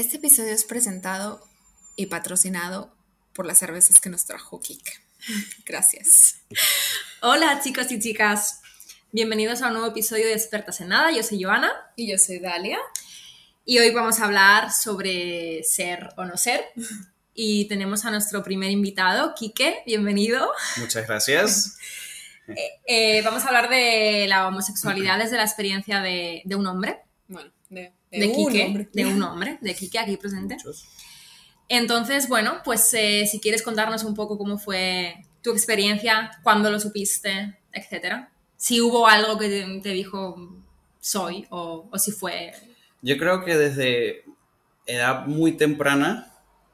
Este episodio es presentado y patrocinado por las cervezas que nos trajo Kik. Gracias. Hola chicos y chicas, bienvenidos a un nuevo episodio de Expertas en Nada. Yo soy Joana Y yo soy Dalia. y hoy vamos a hablar sobre ser o no ser. Y tenemos a nuestro primer invitado, Quique, bienvenido. Muchas gracias. Eh, vamos a hablar de la homosexualidad desde la experiencia de, de un hombre, Bueno, de, de, un Quique, hombre. de un hombre, de Quique aquí presente. Muchos. Entonces, bueno, pues eh, si quieres contarnos un poco cómo fue tu experiencia, cuándo lo supiste, etcétera. Si hubo algo que te, te dijo soy o, o si fue... Yo creo que desde edad muy temprana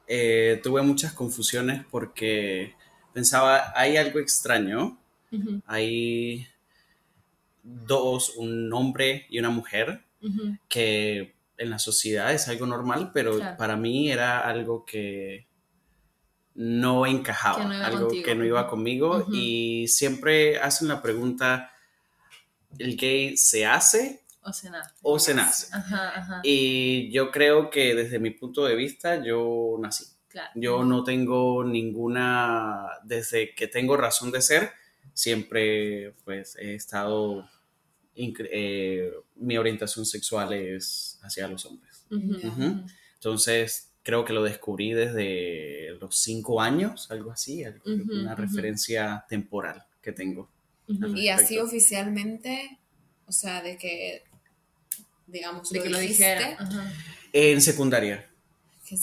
eh, tuve muchas confusiones porque pensaba, hay algo extraño, hay dos, un hombre y una mujer, que en la sociedad es algo normal, pero Claro. para mí era algo que no encajaba, Que no algo contigo. que no iba conmigo y siempre hacen la pregunta, ¿el gay se hace O se nace. o se nace? Ajá, ajá, Y yo creo que desde mi punto de vista yo nací. claro. Yo no tengo ninguna, desde que tengo razón de ser, siempre pues he estado, eh, mi orientación sexual es hacia los hombres. Entonces creo que lo descubrí desde los cinco años, algo así, algo- una referencia temporal que tengo. Y así oficialmente, o sea, de que, digamos, De que lo dijiste, dijera. Ajá. En secundaria. Que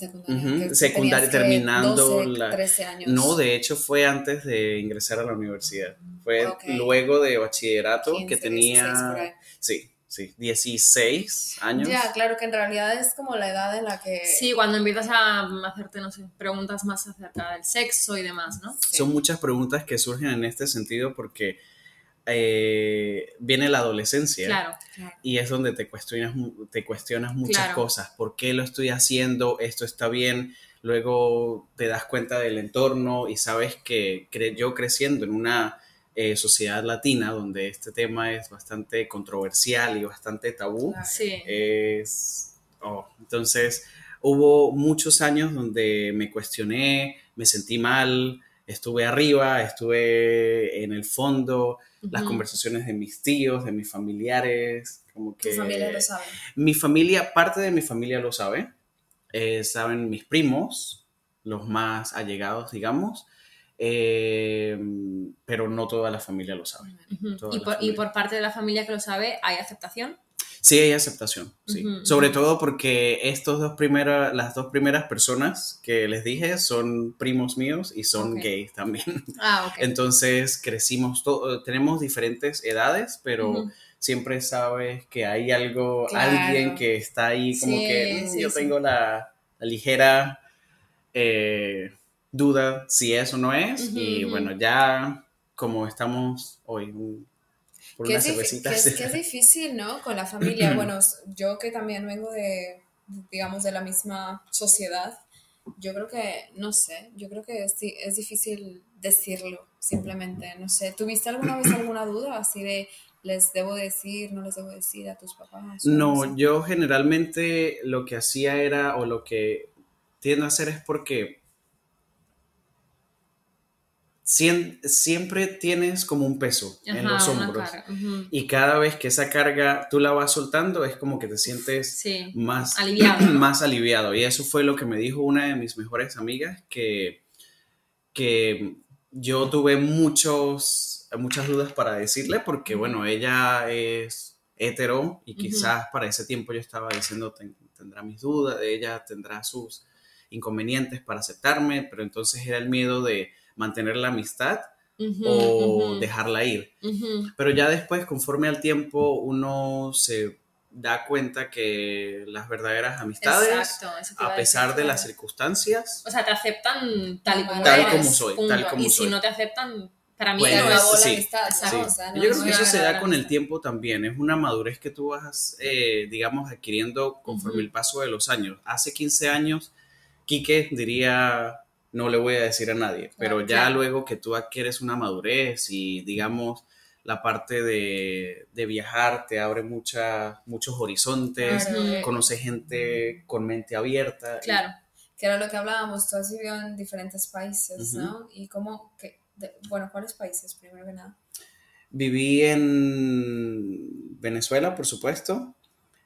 secundaria, que terminando 12, la- 13 años. No, de hecho fue antes de ingresar a la universidad. Fue luego de bachillerato 15, que 16 por tenía, ahí. sí, sí, 16 años. Ya, claro que en realidad es como la edad en la que... Sí, cuando empiezas a hacerte, no sé, preguntas más acerca del sexo y demás, ¿no? Sí. Son muchas preguntas que surgen en este sentido porque eh, viene la adolescencia. Claro. Claro. Y es donde te cuestionas, te cuestionas muchas Claro. cosas. ¿Por qué lo estoy haciendo? ¿Esto está bien? Luego te das cuenta del entorno y sabes que cre- yo creciendo en una eh, sociedad latina donde este tema es bastante controversial y bastante tabú. Sí. es... oh, entonces hubo muchos años donde me cuestioné, me sentí mal, estuve arriba, estuve en el fondo, las conversaciones de mis tíos, de mis familiares, como Tu que... familia lo sabe. Mi familia, parte de mi familia lo sabe, eh, saben mis primos, los más allegados, digamos, eh, pero no toda la familia lo sabe. Y por, y familia. por parte de la familia que lo sabe, ¿hay aceptación? Sí, hay aceptación, sí. Sobre todo porque estos dos primeras, las dos primeras personas que les dije son primos míos y son gays también. Ah, ok. Entonces crecimos, tenemos diferentes edades, pero siempre sabes que hay algo, Claro. alguien que está ahí como Sí, que mm, sí, yo sí. tengo la, la ligera eh, duda si es o no es. Y bueno, ya como estamos hoy un- por difí- cervecitas. que es- que es difícil, ¿no? Con la familia. Bueno, yo que también vengo de, digamos, de la misma sociedad, yo creo que, no sé, yo creo que es, es difícil decirlo, simplemente, no sé. ¿Tuviste alguna vez alguna duda así de, les debo decir, no les debo decir a tus papás? No, yo generalmente lo que hacía era, o lo que tiendo a hacer es porque siempre tienes como un peso en los hombros. Y cada vez que esa carga tú la vas soltando, es como que te sientes Sí. más Aliviado, ¿no? más aliviado. Y eso fue lo que me dijo una de mis mejores amigas, que, que yo tuve muchos, muchas dudas para decirle, porque bueno, ella es hetero y quizás para ese tiempo yo estaba diciendo, "Ten- tendrá mis dudas, ella tendrá sus inconvenientes para aceptarme, pero entonces era el miedo de mantener la amistad Ujú, o ujú, dejarla ir. ujú. Pero ya después, conforme al tiempo, uno se da cuenta que las verdaderas amistades, Exacto, a pesar decir, de las circunstancias, O sea, te aceptan tal y como Tal eres, como soy, tal como y soy. si no te aceptan, para mí Se es- acabó la sí, amistad, ¿no? sí. O sea, no yo creo es que eso una se da con el tiempo también. Es una madurez que tú vas, eh, digamos, adquiriendo conforme Ujú. el paso de los años. Hace 15 años, Quique diría, no le voy a decir a nadie, pero ya luego que tú adquieres una madurez y, digamos, la parte de, de viajar te abre mucha, muchos horizontes, Claro. conoces gente con mente abierta. y- Claro. Que era lo que hablábamos, tú has vivido en diferentes países. ¿no? Y cómo, que, de- bueno, ¿cuáles países primero que nada? Viví en Venezuela, por supuesto,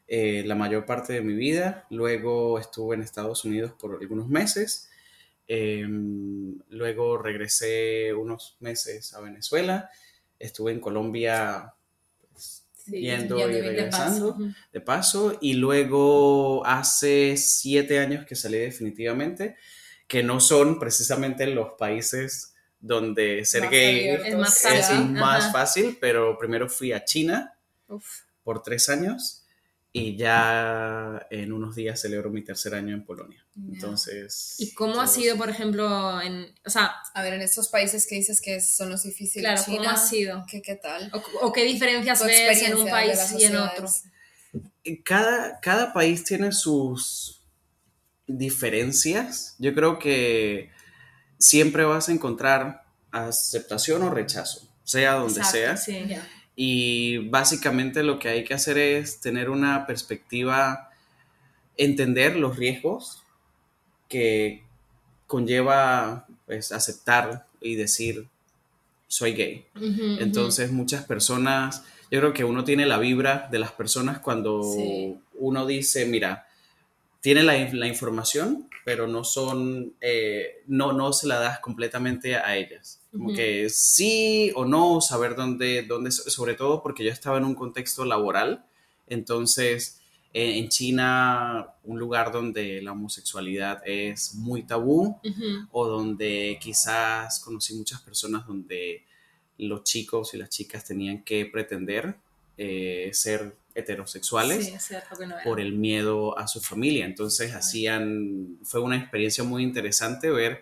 eh, la mayor parte de mi vida. Luego estuve en Estados Unidos por algunos meses. Eh, luego regresé unos meses a Venezuela. Estuve en Colombia pues, Sí, yendo yendo y y de regresando Ujú. de paso. Y luego hace siete años que salí definitivamente, que no son precisamente los países donde ser Más gay abiertos, Es más es fácil. más fácil, pero primero fui a China Uf. por tres años y ya en unos días celebro mi tercer año en Polonia. Entonces... ¿Y cómo ha sido, por ejemplo, en, o sea, A ver, en estos países que dices que son los difíciles, claro, China, cómo ha sido? ¿qué, qué tal? O, o qué diferencias ves en un país y en otro? sociedades. Cada, cada país tiene sus diferencias. Yo creo que siempre vas a encontrar aceptación o rechazo, sea donde Exacto, sea. sí. Ya. Y básicamente lo que hay que hacer es tener una perspectiva, entender los riesgos que conlleva pues, aceptar y decir soy gay. Entonces muchas personas, yo creo que uno tiene la vibra de las personas cuando Sí. uno dice, mira, tiene la, la información, pero no son, eh, no, no se la das completamente a ellas. Como Ujú. que sí o no, saber dónde, dónde, sobre todo porque yo estaba en un contexto laboral, entonces eh, en China, un lugar donde la homosexualidad es muy tabú, o donde quizás conocí muchas personas donde los chicos y las chicas tenían que pretender eh, ser heterosexuales Sí, no por el miedo a su familia. Entonces hacían, fue una experiencia muy interesante ver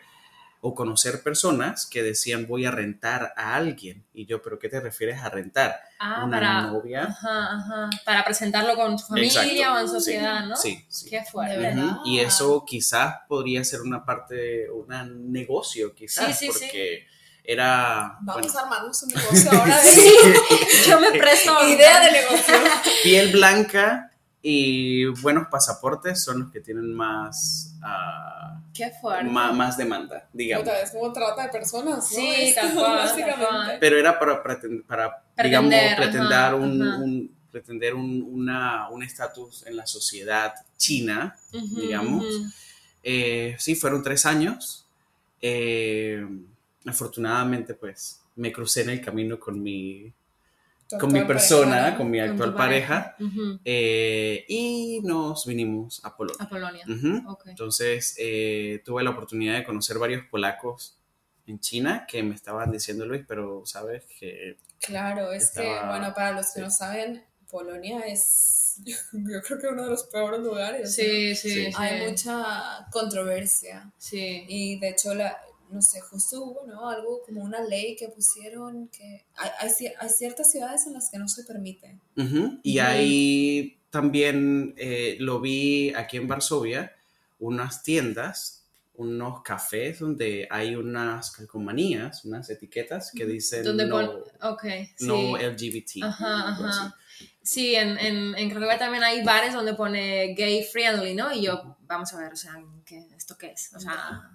o conocer personas que decían voy a rentar a alguien. Y yo, ¿pero qué te refieres a rentar? Ah, una para, novia. Ajá, ajá. Para presentarlo con su familia Exacto. o en sociedad, ¿no? Sí, sí. Qué fuerte. De verdad. Ujú, Y eso quizás podría ser una parte, un negocio quizás, Sí, sí, sí. porque era Vamos bueno, a armarnos un negocio ahora de Yo me presto. idea de negocio. piel blanca y buenos pasaportes son los que tienen más, ah, Qué fuerte. ma- más, demanda, digamos. Puta, es como trata de personas, ¿no? Sí, tal cual. Pero era para, preten- para digamos, Pretender, pretender ajá, un, ajá. un- pretender un una- un estatus en la sociedad china, Ujú, digamos. ujú. Eh, sí, fueron tres años. Eh, afortunadamente, pues, me crucé en el camino con mi, con mi persona, con mi Con actual tu pareja, eh, y nos vinimos a Polonia. A Polonia. Entonces, eh, tuve la oportunidad de conocer varios polacos en China que me estaban diciendo, Luis, pero sabes que... Claro, es que, bueno, para los que sí. no saben, Polonia es, yo creo que uno de los peores lugares. Sí, sí, Sí. Hay mucha controversia. Sí. Y de hecho, la, no sé, justo hubo, ¿no? Algo como una ley que pusieron que hay, hay, cier- hay ciertas ciudades en las que no se permite. Y ahí también eh, lo vi aquí en Varsovia, unas tiendas, unos cafés donde hay unas calcomanías, unas etiquetas que dicen Donde no, pon- Ok, sí. no LGBT. Ajá, ajá. Sí, en, en, en Cracovia también hay bares donde pone gay friendly, ¿no? Y yo, vamos a ver, o sea, ¿qué, ¿esto qué es? O sea,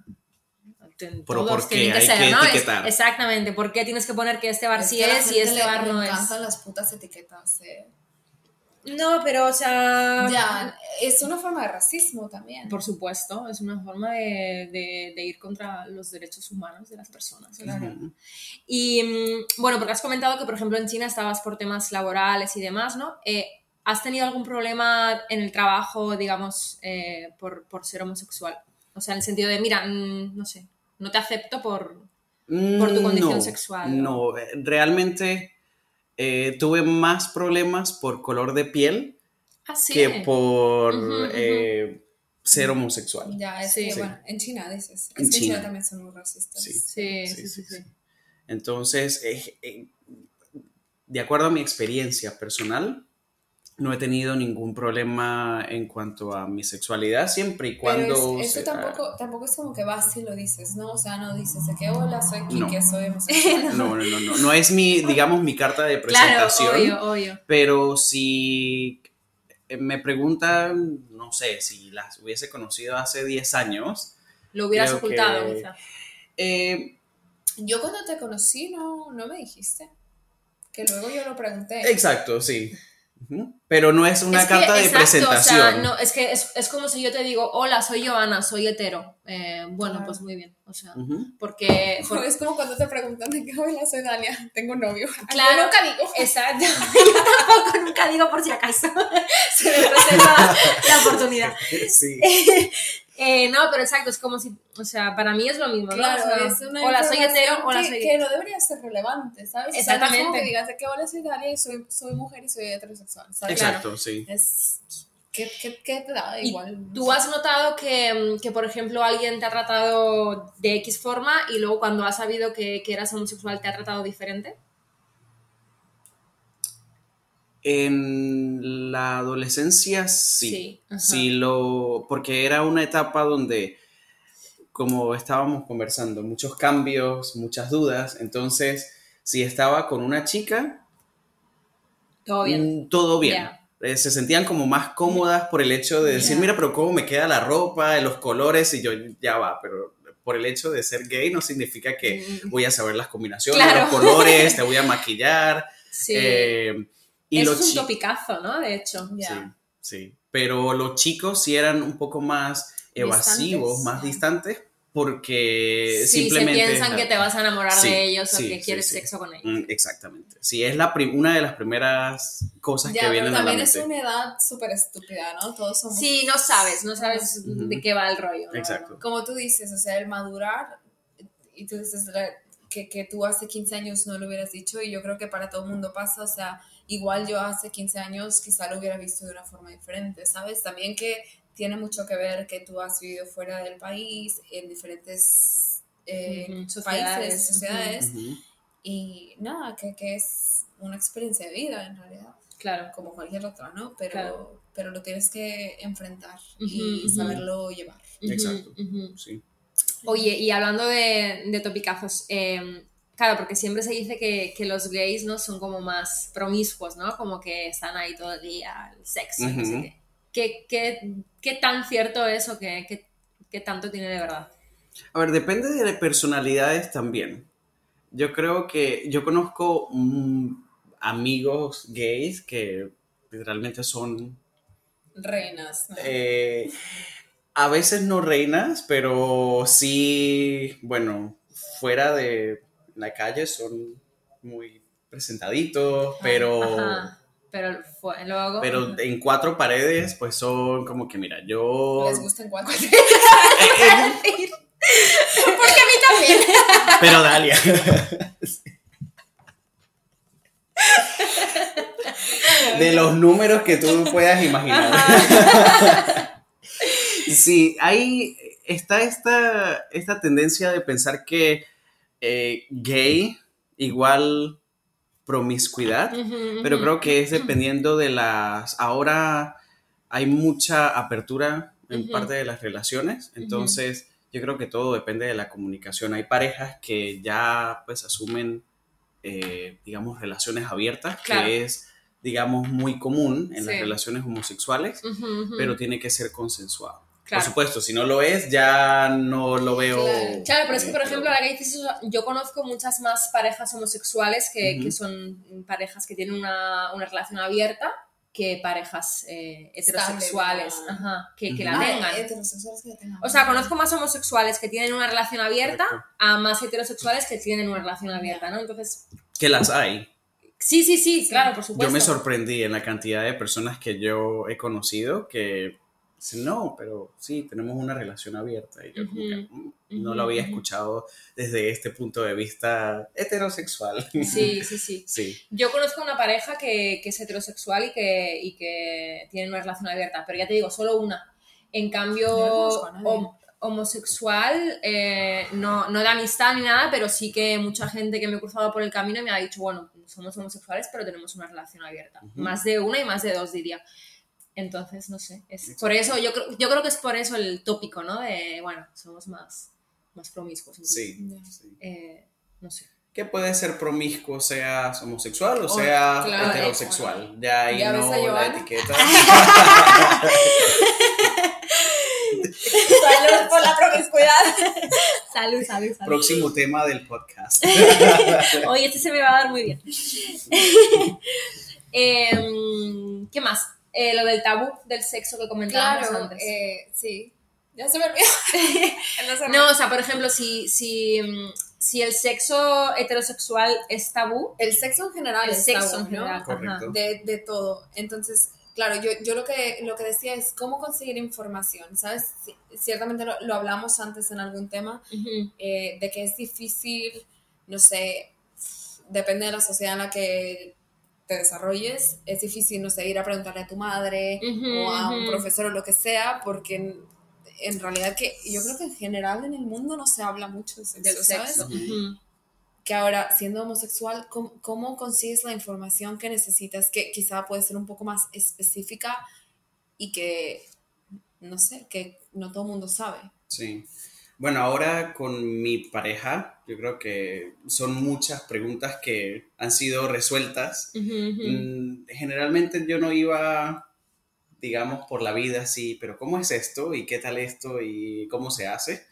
ten- Pero todos ¿por qué tienen que hay ser, que ¿no? Etiquetar? exactamente, ¿por qué tienes que poner que este bar sí es y este bar no es? encantan las putas etiquetas. eh. No, pero, o sea... Ya, es una forma de racismo también. Por supuesto, es una forma de, de- de ir contra los derechos humanos de las personas. Claro. Ujú. Y mm, bueno, porque has comentado que, por ejemplo, en China estabas por temas laborales y demás, ¿no? Eh, ¿Has tenido algún problema en el trabajo, digamos, eh, por, por ser homosexual? O sea, en el sentido de, mira, mm, no sé, no te acepto por... por tu condición No, sexual, ¿no? No, eh, realmente eh, tuve más problemas por color de piel Ah, sí. que por eh, ser homosexual. Ya, es Sí. que, Sí. bueno, en China dices. Es En China China. también son muy racistas. Sí. Sí, Sí, sí, sí. sí, sí. sí. Entonces, eh, eh, de acuerdo a mi experiencia personal, no he tenido ningún problema en cuanto a mi sexualidad, siempre y cuando... Pero es- eso tampoco, tampoco es como que vas y lo dices, ¿no? O sea, no dices de que hola, soy No. Kike, soy homosexual. No, no, no, no. No es mi, digamos, mi carta de Claro, presentación. obvio, obvio. Pero si me preguntan, no sé, si las hubiese conocido hace 10 años, Lo hubieras ocultado, que- quizá. eh, Yo cuando te conocí no, no me dijiste. Que luego yo lo pregunté. exacto, sí. Pero no es una Es que, carta de exacto, presentación. O sea, no, es que es, es como si yo te digo, hola, soy Joana, soy hetero. Eh, bueno, Claro. pues muy bien. O sea, porque, porque- Es como cuando te preguntan de que hola, soy Dalia, tengo novio. Claro. Yo nunca digo. Exacto. Yo tampoco nunca digo por si acaso. Se me presenta la oportunidad. Sí. Eh, no, pero exacto, es como si, o sea, para mí es lo mismo, ¿no? Claro, O sea, es una hola, soy información hetero, hola, que, soy que no debería ser relevante, ¿sabes? O sea, no es Exactamente. como que digas de que hola, soy Dalia y soy, soy mujer y soy heterosexual, ¿sabes? Exacto, sí. Es... ¿Qué, qué, qué te da? Y Igual. ¿Tú has notado que, mm, que, por ejemplo, alguien te ha tratado de X forma y luego cuando has sabido que, que eras homosexual te ha tratado diferente? En la adolescencia sí. Sí, lo. Porque era una etapa donde, como estábamos conversando, muchos cambios, muchas dudas. Entonces, si estaba con una chica, Todo bien. mm, todo bien. Eh, se sentían como más cómodas por el hecho de decir, mira, pero cómo me queda la ropa, los colores, y yo ya va, pero por el hecho de ser gay no significa que Mm. voy a saber las combinaciones, Claro. los colores, te voy a maquillar. Sí. eh, y Eso los es un topicazo, ¿no? De hecho. Ya. Sí, sí. Pero los chicos sí eran un poco más evasivos, Distantes, más distantes, porque Sí, simplemente... se piensan que te vas a enamorar Sí, de ellos o sí, que sí, quieres sí. sexo con ellos. Mm, Exactamente. Sí, es la una de las primeras cosas Ya, que vienen a la también es mente. una edad súper estúpida, ¿no? Todos somos... Sí, no sabes, no sabes Ujú. de qué va el rollo. ¿no? Exacto. Como tú dices, o sea, el madurar, y tú dices que, que tú hace 15 años no lo hubieras dicho, y yo creo que para todo el mundo pasa, o sea, igual yo hace 15 años quizá lo hubiera visto de una forma diferente, ¿sabes? También que tiene mucho que ver que tú has vivido fuera del país, en diferentes eh, Ujú, sociedades, países, sociedades, Ujú. y nada, que, que es una experiencia de vida en realidad, Claro. como cualquier otra, ¿no? Pero, Claro. pero lo tienes que enfrentar Ujú, y ujú. saberlo llevar. Exacto. Sí. Oye, y hablando de, de topicazos, eh, claro, porque siempre se dice que, que los gays no son como más promiscuos, ¿no? Como que están ahí todo el día, el sexo, y no sé qué. ¿Qué, qué, qué tan cierto es o qué, qué, qué tanto tiene de verdad? A ver, depende de personalidades también. Yo creo que yo conozco mm, amigos gays que literalmente son Reinas, ¿no? eh, a veces no reinas, pero sí, bueno, fuera de la calle son muy presentaditos, pero, Ajá. Pero fue, luego... pero en cuatro paredes, pues son como que, mira, yo... Les gustan cuatro. Eh, Porque a mí también. pero Dalia. De los números que tú puedas imaginar. Sí, ahí está esta, esta tendencia de pensar que eh, gay igual promiscuidad, pero creo que es dependiendo de las... Ahora hay mucha apertura en parte de las relaciones, entonces yo creo que todo depende de la comunicación. Hay parejas que ya pues asumen, eh, digamos, relaciones abiertas, Claro. que es, digamos, muy común en las relaciones homosexuales, pero tiene que ser consensuado. Claro. Por supuesto, si no lo es, ya no lo veo. Claro. Claro, pero es que, por eh, ejemplo, ahora que dices eso, yo conozco muchas más parejas homosexuales que, que son parejas que tienen una, una relación abierta que parejas eh, heterosexuales Estable, ajá, que, que Ujú. la Ah, tengan. heterosexuales que la tengan. O sea, conozco más homosexuales que tienen una relación abierta Correcto. a más heterosexuales que tienen una relación abierta, ¿no? Entonces, Que las hay. sí, sí, sí, claro, por supuesto. Yo me sorprendí en la cantidad de personas que yo he conocido que no, pero sí, tenemos una relación abierta. Y yo como que, Ujú. "Mm, no lo había escuchado desde este punto de vista heterosexual. Sí, sí, sí. Sí. Yo conozco una pareja que, que es heterosexual y que, y que tiene una relación abierta, pero ya te digo, solo una. En cambio, no homosexual, eh, no, no de amistad ni nada, pero sí que mucha gente que me he cruzado por el camino me ha dicho, bueno, somos homosexuales, pero tenemos una relación abierta. Más de una y más de dos, diría. Entonces, no sé, es por eso, yo, creo- yo creo que es por eso el tópico, ¿no? De, bueno, somos más, más promiscuos. Sí. Eh, no sé. Que puede ser promiscuo, seas homosexual o O- sea claro, heterosexual. Ya ahí ¿Ya no la etiqueta. Salud por la promiscuidad. Salud, salud, salud. Próximo tema del podcast. Oye, este se me va a dar muy bien. Em, ¿Qué más? Eh, lo del tabú del sexo que comentábamos Claro, antes. eh, sí. Ya se me olvidó. no, o sea, por ejemplo, si, si, mm, si el sexo heterosexual es tabú, El sexo en general el es sexo tabú, en general. ¿no? De, de todo. Entonces, claro, yo, yo lo, que, lo que decía es cómo conseguir información, ¿sabes? Ciertamente lo, lo hablamos antes en algún tema, eh, de que es difícil, no sé, depende de la sociedad en la que te desarrolles, es difícil, no sé, ir a preguntarle a tu madre o a un profesor o lo que sea, porque en, en realidad que yo creo que en general en el mundo no se habla mucho de sexo, del ¿sabes? sexo. Que ahora, siendo homosexual, ¿cómo, cómo consigues la información que necesitas? Que quizá puede ser un poco más específica y que, no sé, que no todo el mundo sabe. Sí. Bueno, ahora con mi pareja, yo creo que son muchas preguntas que han sido resueltas. Ujú, ujú. Mm, Generalmente yo no iba, digamos, por la vida así, pero ¿cómo es esto? ¿Y qué tal esto? ¿Y cómo se hace?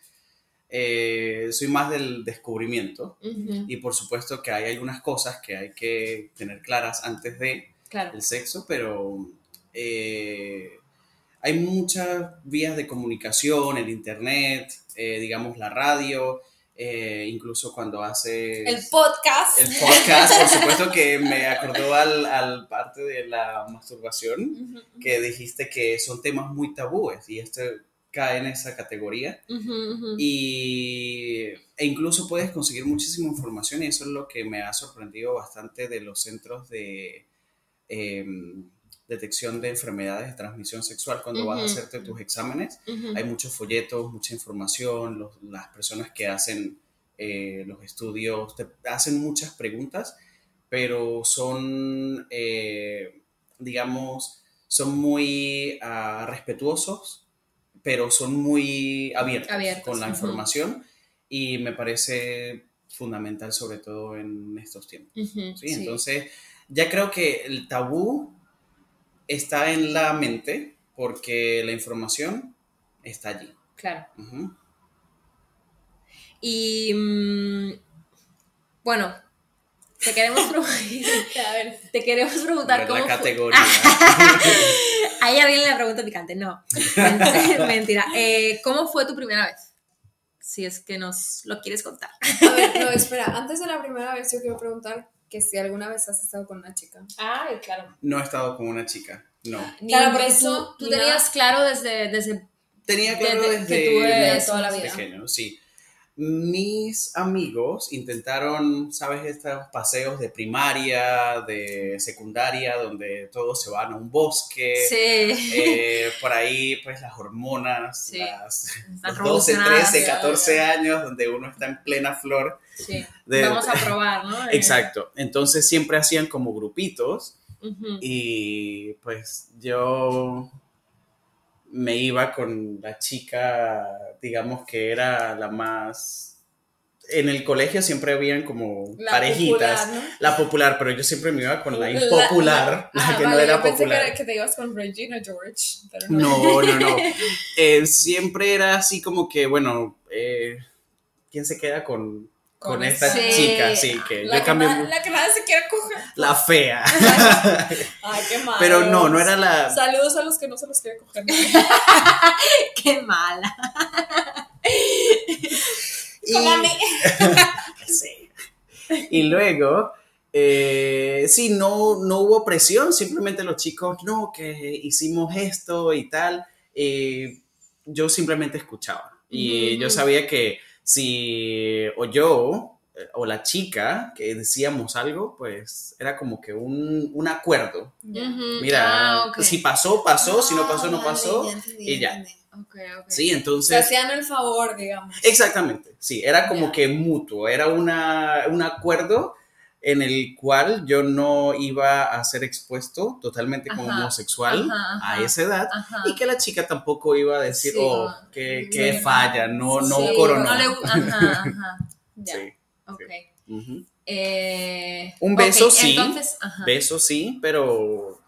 Eh, soy más del descubrimiento Ujú. y por supuesto que hay algunas cosas que hay que tener claras antes de Claro. el sexo, pero eh, hay muchas vías de comunicación, el internet, eh, digamos la radio, eh, incluso cuando haces El podcast. el podcast, por supuesto que me acordó al, al parte de la masturbación, que dijiste que son temas muy tabúes y este cae en esa categoría. Y, e incluso puedes conseguir muchísima información y eso es lo que me ha sorprendido bastante de los centros de em, detección de enfermedades de transmisión sexual cuando vas a hacerte tus exámenes. Ujú. Hay muchos folletos, mucha información, los- las personas que hacen eh, los estudios te hacen muchas preguntas, pero son, eh, digamos, son muy ah, respetuosos, pero son muy abiertos, Abiertos, con la ujú. información y me parece fundamental sobre todo en estos tiempos. ¿sí? sí. Entonces, ya creo que el tabú está en la mente porque la información está allí. Claro. Y mm, bueno, te queremos, A ver, te queremos preguntar cómo la categoría. Ahí ya viene la pregunta picante. No, Mentira. mentira. Eh, ¿Cómo fue tu primera vez? Si es que nos lo quieres contar. a ver, no, espera, antes de la primera vez yo quiero preguntar que si alguna vez has estado con una chica. Ay, claro. No he estado con una chica, no. Ni Claro, un porque beso, tú, tú tenías nada. claro desde, desde Tenía claro Desde desde, que tú eres toda la vida. pequeño, sí. Mis amigos intentaron, ¿sabes? Estos paseos de primaria, de secundaria, donde todos se van a un bosque. Sí. eh, por ahí, pues las hormonas, Sí. las, Están los 12, revolucionadas, 13, ya, 14 años, donde uno está en plena flor. Sí. de- Vamos a probar, ¿no? Exacto. Entonces siempre hacían como grupitos y pues yo me iba con la chica, digamos que era la más... En el colegio siempre habían como La parejitas. popular, ¿no? La popular, pero yo siempre me iba con la La- impopular, la, Ah, que no era yo pensé que, popular. era- que te ibas con Regina George, pero No, no. no, no. Eh, siempre era así como que, bueno, eh, ¿quién se queda con, con, Con esta chica? Sí. Que La yo que, cambié na- la que nadie se quiere coger. la fea. Ay, qué mal. Pero no, no era la... Saludos a los que no se los quiere coger. Qué mala. Y- Como a mí. Sí. Y luego, eh, sí, no, no hubo presión, simplemente los chicos, no, que hicimos esto y tal. eh, yo simplemente escuchaba. Y yo sabía que si o yo eh, o la chica que decíamos algo, pues era como que un, un acuerdo. Mira, Ah, si pasó, pasó, si no pasó, no Ah, vale, pasó. ya entendí, y ya. Sí, Se entonces... hacían el favor, digamos. Exactamente, sí, era como que mutuo, era una, un acuerdo en el cual yo no iba a ser expuesto totalmente como Ajá, homosexual ajá, ajá. a esa edad y que la chica tampoco iba a decir, Sí. oh, Sí, qué no. falla, no, no Sí, coronó. No le... Ajá, ajá. Ya. Sí, Ok. ujú. Eh, Un beso sí, Entonces, beso sí, pero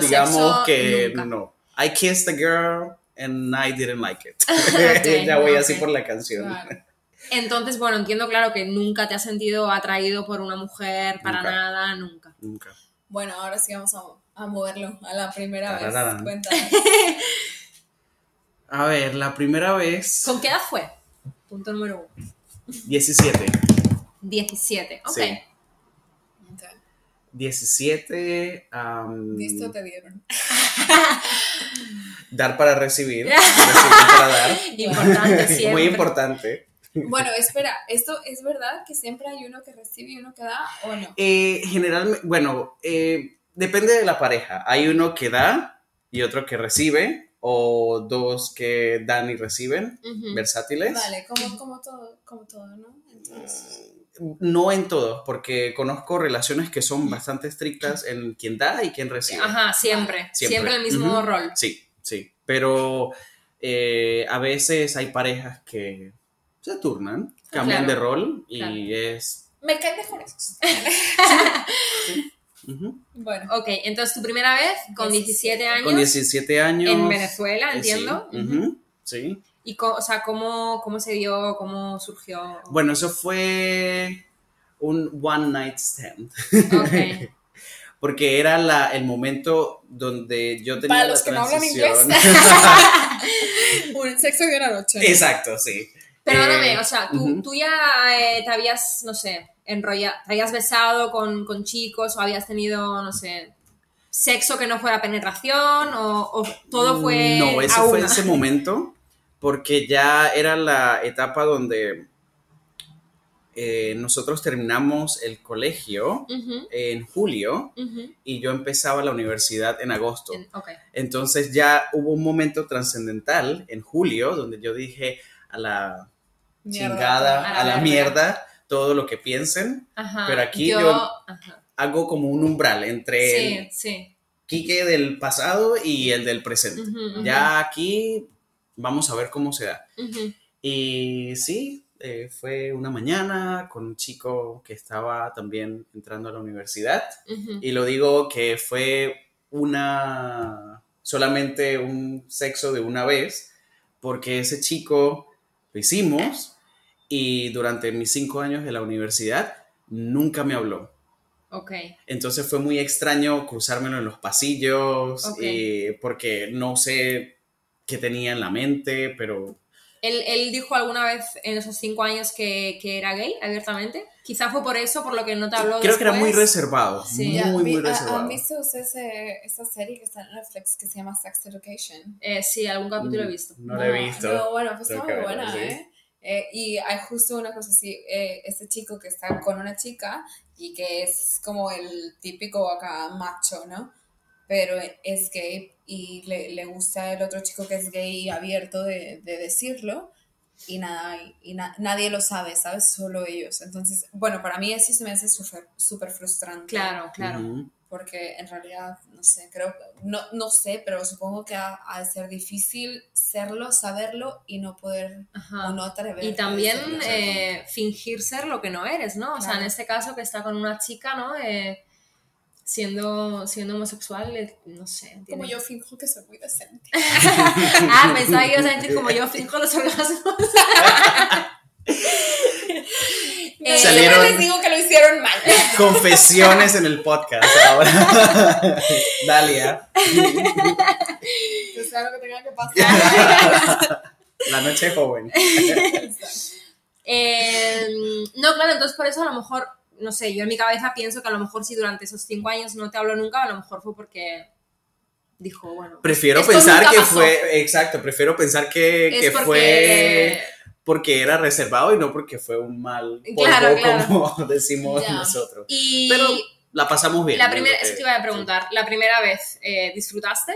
digamos que nunca. no. I kissed a girl and I didn't like it. Ya voy así por la canción. claro. Entonces, bueno, entiendo claro que nunca te has sentido atraído por una mujer para Nunca. nada, nunca. Nunca. Bueno, ahora sí vamos a, a moverlo a la primera Tarararán. vez. Cuéntanos. A ver, la primera vez, ¿Con qué edad fue? Punto número uno. 17. 17. Ok. Sí. 17, am, Listo te dieron. dar para recibir, recibir para dar. Importante siempre. Muy importante. Bueno, espera, ¿esto es verdad que siempre hay uno que recibe y uno que da o no? Eh, generalmente, bueno, eh, depende de la pareja. Hay uno que da y otro que recibe, o dos que dan y reciben, versátiles. Vale, como, como todo, como todo, ¿no? Entonces, No en todos, porque conozco relaciones que son bastante estrictas en quien da y quien recibe. Ajá, siempre. Siempre, el mismo rol. Sí, sí. Pero eh, a veces hay parejas que se turnan, cambian Claro, de rol y claro. es. me caen mejor esos. Bueno, Ok, entonces tu primera vez con 17 años Con 17 años. en Venezuela, eh, entiendo. sí, sí. Y, co- o sea, ¿cómo, ¿cómo se dio? ¿Cómo surgió? Bueno, eso fue un one night stand. Ok. Porque era la, el momento donde yo tenía Para la los que no hablan transición. un sexo de una noche. Exacto, sí. Perdóname, Eh, o sea, tú, tú ya eh, te habías, no sé, enrollado, te habías besado con, con chicos o habías tenido, no sé, sexo que no fuera penetración o, o todo fue No, ese a fue una? ese momento porque ya era la etapa donde eh, nosotros terminamos el colegio en julio y yo empezaba la universidad en agosto. En-. Entonces ya hubo un momento trascendental en julio donde yo dije a la Mierda, chingada, a la a la mierda, todo lo que piensen. Ajá. Pero aquí yo- ajá. Hago como un umbral entre Sí, el sí. Quique del pasado y el del presente. Ujú, ujú, Ya aquí vamos a ver cómo se da. ujú. Y sí, eh, fue una mañana con un chico que estaba también entrando a la universidad. Y lo digo que fue una, solamente un sexo de una vez, porque ese chico lo hicimos y durante mis cinco años de la universidad nunca me habló. Ok. Entonces fue muy extraño cruzármelo en los pasillos Ok. eh, porque no sé qué tenía en la mente, pero ¿Él, él dijo alguna vez en esos cinco años que, que era gay abiertamente? Quizá fue por eso, por lo que no te habló creo que era muy después. reservado, Sí. muy, muy vi- ¿ha- reservado. ¿Han visto ustedes esta serie que está en Netflix que se llama Sex Education? Eh, sí, algún capítulo he visto. No lo he visto. No, bueno, pues está muy buena, sí. ¿eh? Eh, Y hay justo una cosa así, eh, este chico que está con una chica y que es como el típico acá macho, ¿no? Pero es gay y le, le gusta el otro chico que es gay y abierto de, de decirlo y nada, y, na- nadie lo sabe, ¿sabes? Solo ellos. Entonces, bueno, para mí eso se me hace súper frustrante. Claro, claro. Ujú. Porque en realidad, no sé, creo, no, no sé, pero supongo que ha, ha de ser difícil serlo, saberlo y no poder Ajá. o no atreverte. Y también decirlo. eh, fingir ser lo que no eres, ¿no? O sea, en Claro. este caso que está con una chica, ¿no? Eh, siendo, siendo homosexual, eh, no sé. Como tiene- yo finjo que soy muy decente. ah, pensaba que ibas a decir como yo finjo los orgasmos. Eh, Salieron- les digo que lo hicieron mal. Confesiones en el podcast ahora. Dalia, Que sea lo que tenga que pasar. la noche joven. Eh, no, claro, entonces por eso a lo mejor, no sé, yo en mi cabeza pienso que a lo mejor si durante esos cinco años no te habló nunca, a lo mejor fue porque dijo, bueno. Prefiero pensar que pasó. fue, exacto, prefiero pensar que, Es que fue porque era reservado y no porque fue un mal polvo, Claro, claro. como decimos Ya. nosotros. Y Pero la pasamos bien. la primera, eso que- te iba a preguntar, la primera vez, eh, ¿disfrutaste?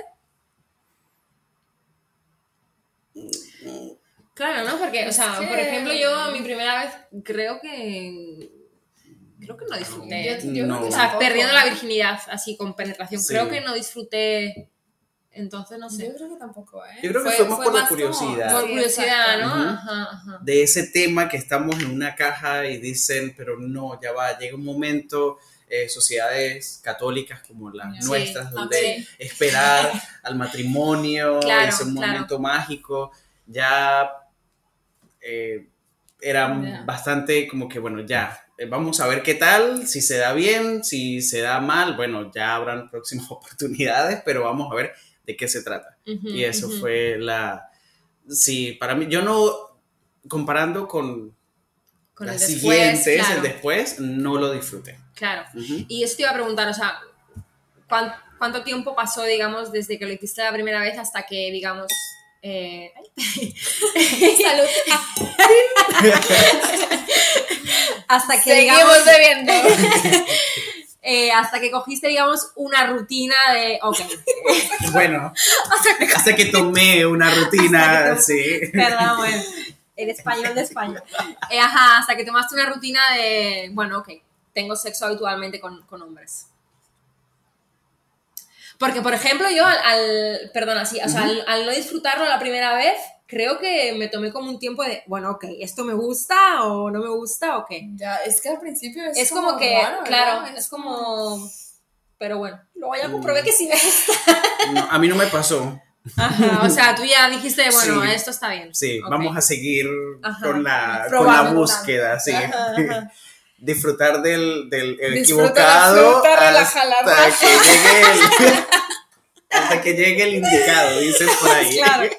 Claro, ¿no? Porque, o sea, por ejemplo, yo mi primera vez creo que. Creo que no disfruté. Yo- yo No. creo que o sea, perdiendo la virginidad así con penetración. Sí. Creo que no disfruté. Entonces, no sé. Yo creo que tampoco, ¿eh? Yo creo que fue más por la como- curiosidad. Por Sí, curiosidad, exacto. ¿no? Ajá, ajá. de ese tema que estamos en una caja y dicen, pero no, ya va, llega un momento, eh, sociedades católicas como las Sí, nuestras, donde esperar al matrimonio Claro, es un claro. momento mágico, ya eh, era bastante como que, bueno, ya, eh, vamos a ver qué tal, si se da bien, si se da mal, bueno, ya habrán próximas oportunidades, pero vamos a ver de qué se trata. Y eso fue la... Sí, para mí, yo no, comparando con, Con las el después, siguientes, claro, el después, no lo disfruté. claro. Y eso te iba a preguntar, o sea, ¿cuán- ¿cuánto tiempo pasó, digamos, desde que lo hiciste la primera vez hasta que, digamos, eh, Salud. hasta que, digamos, Seguimos bebiendo. eh, hasta que cogiste, digamos, una rutina de, ok, Bueno, hasta que tomé una rutina, sí. perdón, bueno, el español de España. Eh, ajá, hasta que tomaste una rutina de, bueno, ok, tengo sexo habitualmente con, con hombres. Porque, por ejemplo, yo al, al- perdón, así, o sea, al, al no disfrutarlo la primera vez, creo que me tomé como un tiempo de, bueno, ok, ¿esto me gusta o no me gusta o qué? Ya, es que al principio es, Es, como, que, raro, claro, es como... Pero bueno, luego ya Mm. comprobé que sí me gusta. No, a mí no me pasó. Ajá, o sea, tú ya dijiste, bueno, Sí. esto está bien. Sí, vamos a seguir Ajá. con la, con la búsqueda, sí. Ajá, ajá. Disfrutar del, del el Disfruta equivocado la fruta, la hasta que llegue el, hasta que llegue el indicado, dices por ahí. Claro.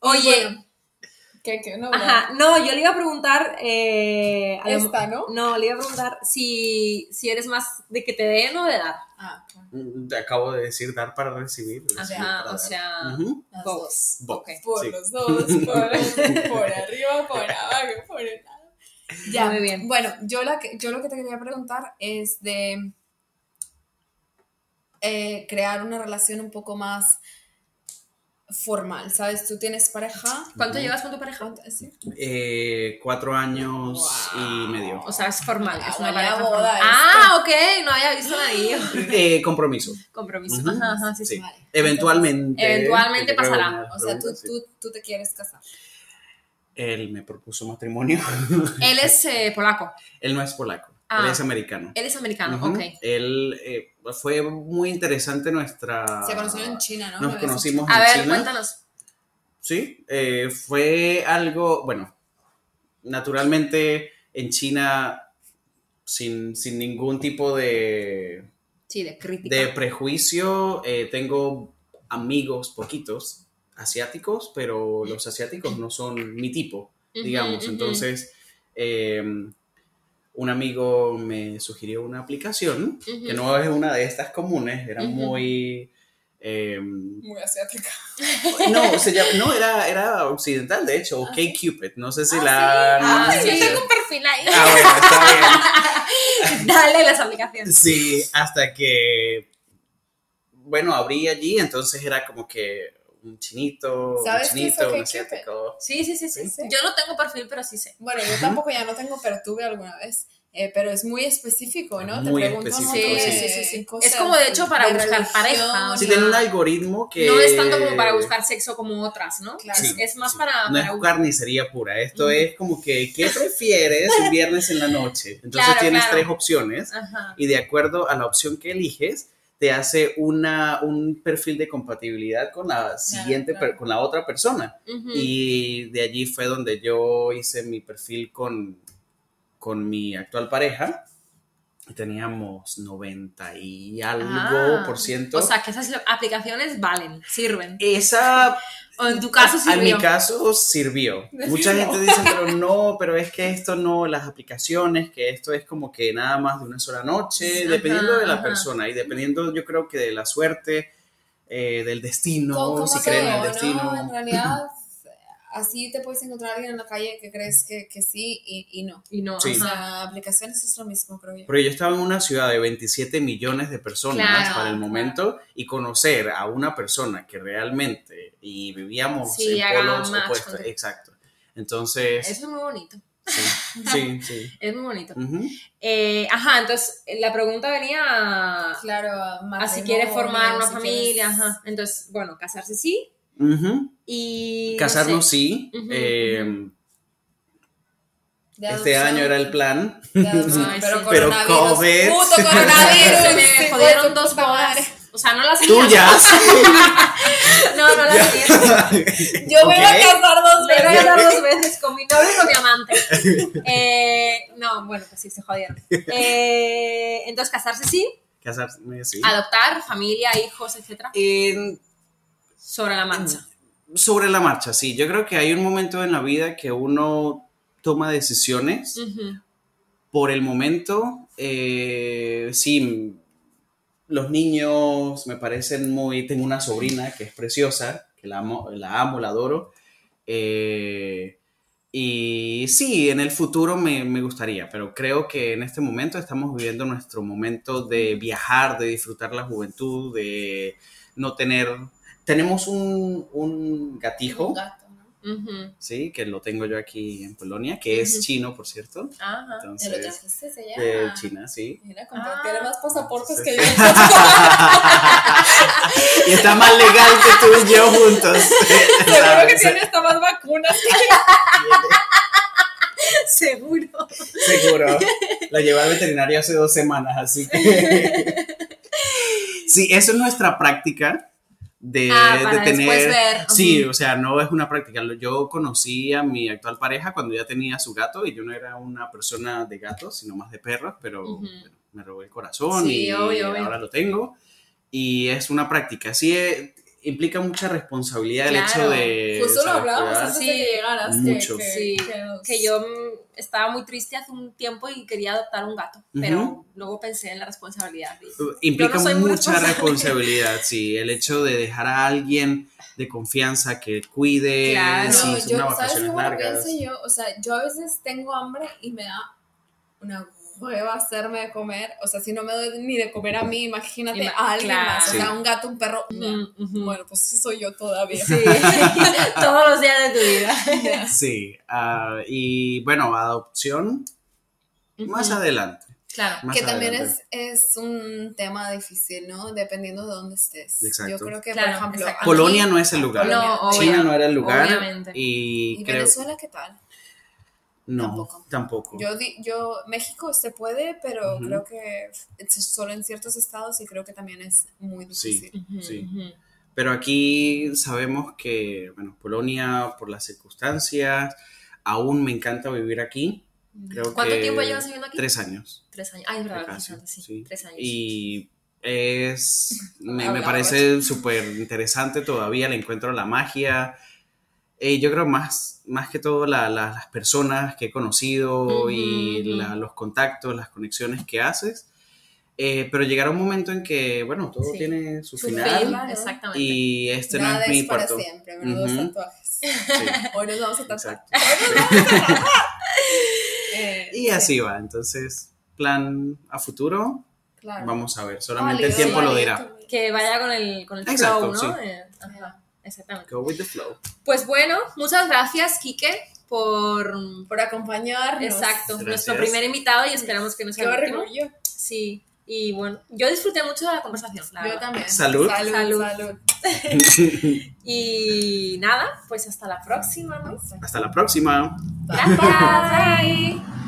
Oye, bueno, ¿Qué, qué? No, Ajá, no, yo le iba a preguntar. Eh, a lo- Esta, ¿no? No, le iba a preguntar si, si eres más de que te den o de dar. Ah, claro. Mm, Te acabo de decir dar para recibir. recibir Ajá, para o dar. sea. Las Both. dos. Por sí. los dos, por, por arriba, por abajo, por el lado. Ya, Muy bien. Bueno, yo, la que, yo lo que te quería preguntar es de eh, crear una relación un poco más formal, ¿sabes? Tú tienes pareja. ¿Cuánto llevas con tu pareja? Eh, cuatro años y medio. O sea, es formal. Es una Ah, vaya pareja boda formal. Ah, ok, no había visto el anillo. Eh, compromiso. Compromiso. Ajá, ajá, sí, sí. Vale. Eventualmente. Eventualmente pasará. una O sea, tú, sí. tú, tú te quieres casar. Él me propuso matrimonio. Él es eh, polaco. Él no es polaco, Ah. él es americano. Él es americano, ok. Él eh, fue muy interesante nuestra. Se conocieron en China, ¿no? Nos Me habías conocimos A en ver, China. cuéntanos. Sí, eh, fue algo, bueno, naturalmente en China sin, sin ningún tipo de, Sí, de crítica. de prejuicio, eh, tengo amigos poquitos asiáticos, pero los asiáticos no son mi tipo, digamos. Entonces, eh, un amigo me sugirió una aplicación, que no es una de estas comunes, era muy... eh, Muy asiática. no, se llama- no era, era occidental, de hecho, OK Cupid. No sé si Ah, la. sí. Ah, yo visto. tengo un perfil ahí. Ah, bueno, está Dale las aplicaciones. bien. Sí, hasta que. Bueno, abrí allí, entonces era como que un chinito, ¿Sabes un qué es chinito, un asiático. Sí, sí, sí, sí, Sí. Yo no tengo perfil, pero sí sé. Bueno, yo tampoco ya no tengo, pero tuve alguna vez. Eh, pero es muy específico, ¿no? Muy Te preguntan un específico, montón sí, sí, sí, cosas Es como, de hecho, para de buscar religión, pareja, o Sí, tiene un algoritmo que. No es tanto como para buscar sexo como otras, ¿no? Claro. Es, Sí, es más sí. para... No es para- carnicería pura, esto es como que, ¿qué prefieres un viernes en la noche? Entonces Claro, tienes claro. tres opciones. Ajá. y de acuerdo a la opción que eliges, te hace una, un perfil de compatibilidad con la siguiente, claro. con la otra persona. Y de allí fue donde yo hice mi perfil con, con mi actual pareja. Teníamos 90 y algo Ah, por ciento. O sea, que esas aplicaciones valen, sirven. esa O en tu caso en mi sirvió. caso sirvió. Mucha gente dice, pero no, pero es que esto no, las aplicaciones, que esto es como que nada más de una sola noche, Ajá, dependiendo de la ajá. persona y dependiendo yo creo que de la suerte, eh, del destino, si creen en el destino. ¿no? En realidad, así te puedes encontrar a alguien en la calle que crees que, que sí y, y no. Y no, Sí. O sea, aplicaciones es lo mismo, creo yo. Porque yo estaba en una ciudad de 27 millones de personas Claro, para el claro. momento y conocer a una persona que realmente y vivíamos Sí, en polos opuestos. Exacto. Entonces, Eso es muy bonito. sí, sí, sí. Es muy bonito. Ujú. Eh, ajá, entonces la pregunta venía a, Claro, a si quieres formar una si familia. quieres- Ajá. Entonces, bueno, casarse sí. Ujú. Y. no Casarnos sé. sí. Eh, De Este año era el plan. Ay, pero. Pero coronavirus. COVID. Puto Se coronavirus. me hijo de jodieron dos bodas. O sea, no las mías. Tuyas. No, no las mías. Yo me iba a casar dos Me iba a veces. casar dos veces con mi novio y con mi amante. Eh, no, bueno, pues sí, se jodieron. Eh, entonces, casarse sí, Casarme sí. adoptar, familia, hijos, etcétera, En- sobre la marcha. sobre la marcha, sí. Yo creo que hay un momento en la vida que uno toma decisiones. Por el momento, eh, sí, los niños me parecen muy... Tengo una sobrina que es preciosa, que la amo, la, amo, la adoro. Eh, y sí, en el futuro me, me gustaría, pero creo que en este momento estamos viviendo nuestro momento de viajar, de disfrutar la juventud, de no tener... Tenemos un, un gatijo, Un gato, ¿no? ¿sí? Que lo tengo yo aquí en Polonia, que es chino, por cierto. Ajá. Te lo Entonces, trajiste, se llama. de China, sí. Mira, compartir Ah. más pasaportes que yo. y está más legal que tú y yo juntos. Seguro que tiene hasta más vacunas. Seguro. Seguro. La llevé al veterinario hace dos semanas, así que. Sí, eso es nuestra práctica de, Ah, de para tener. después ver. Sí, o sea, no es una práctica. Yo conocí a mi actual pareja cuando ya tenía su gato y yo no era una persona de gatos, sino más de perros, pero bueno, me robó el corazón Sí, y obvio, obvio. ahora lo tengo. Y es una práctica. Sí, implica mucha responsabilidad el hecho de. Justo lo hablábamos antes Sí, de que llegaras. mucho. Que, que, Sí, que nos- Que yo mm, estaba muy triste hace un tiempo y quería adoptar un gato, pero luego pensé en la responsabilidad. y- Implica no mucha responsabilidad, sí. El hecho de dejar a alguien de confianza que cuide, Claro. sí, No, yo, ¿sabes vacaciones cómo lo largas. pienso yo? O sea, yo a veces tengo hambre y me da una hueva hacerme de comer. O sea, si no me doy ni de comer a mí, imagínate Ima- a alguien claro. más. O Sí. sea, un gato, un perro. Ujú. Bueno, pues eso soy yo todavía. Sí, todos los días de tu vida. Sí, ah, y bueno, adopción más Ujú. adelante. Claro. más que también es, es un tema difícil, ¿no? Dependiendo de dónde estés. Exacto. Yo creo que, Claro, por ejemplo, Polonia no es el lugar. No, China no era el lugar. obviamente. Y, ¿Y creo. Venezuela qué tal? No, Tampoco. tampoco. Yo, di- yo, México se puede, pero creo que es solo en ciertos estados y creo que también es muy Sí. difícil. Sí. ujú. Pero aquí sabemos que, bueno, Polonia, por las circunstancias, aún me encanta vivir aquí. Creo ¿Cuánto que tiempo llevas viviendo aquí? Tres años. Tres años. Ay, es verdad, casi, sí, sí. Tres años. Y es. Me, me parece súper interesante todavía, le encuentro la magia. Eh, yo creo más, más que todo la- la- las personas que he conocido y Ujú, ujú. la- los contactos, las conexiones que haces. Eh, pero llegará un momento en que, bueno, todo Sí. tiene su, Su final. fin, Claro. exactamente. Y este no Nada es mi es para cuarto. siempre, menudos Ujú. tatuajes. Sí, Hoy nos vamos a tatuar. Eh, Y sí, así va. Entonces, plan a futuro, claro. vamos a ver. Solamente el tiempo lo dirá. Que vaya con el, con el Exacto, flow. ¿no? Eh, ajá, exactamente. Go with the flow. Pues bueno, muchas gracias, Quique, por... Por acompañarnos. Exacto, Gracias. nuestro primer invitado y esperamos que no Qué sea el último. Sí, y bueno, yo disfruté mucho de la conversación, la Yo verdad. también. Salud. Salud. Salud. salud. Y nada, pues hasta la próxima, ¿no? Hasta la próxima. Gracias, bye.